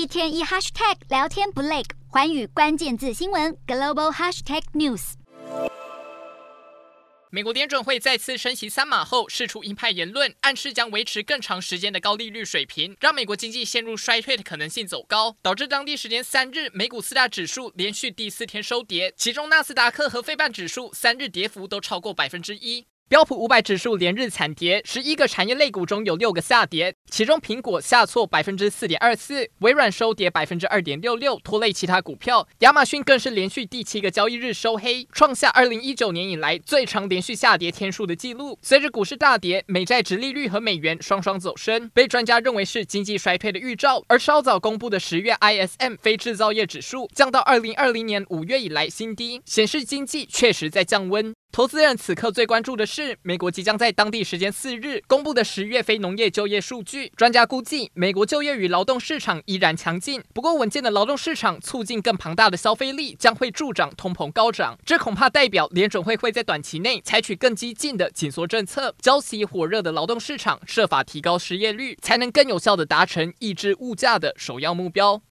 一天一 hashtag 聊天不累，寰宇关键字新闻 global hashtag news。美国联准会再次升息三码后，释出鹰派言论，暗示将维持更长时间的高利率水平，让美国经济陷入衰退的可能性走高，导致当地时间三日，美股四大指数连续第四天收跌，其中纳斯达克和费半指数三日跌幅都超过百分之一。标普五百指数连日惨跌，十一个产业类股中有六个下跌，其中苹果下挫百分之四点二四，微软收跌百分之二点六六，拖累其他股票。亚马逊更是连续第七个交易日收黑，创下二零一九年以来最长连续下跌天数的记录。随着股市大跌，美债殖利率和美元双双走升，被专家认为是经济衰退的预兆。而稍早公布的十月 ISM 非制造业指数降到二零二零年五月以来新低，显示经济确实在降温。投资人此刻最关注的是，美国即将在当地时间四日公布的十月非农业就业数据。专家估计，美国就业与劳动市场依然强劲，不过稳健的劳动市场促进更庞大的消费力，将会助长通膨高涨。这恐怕代表联准会会在短期内采取更激进的紧缩政策，浇熄火热的劳动市场，设法提高失业率，才能更有效地达成抑制物价的首要目标。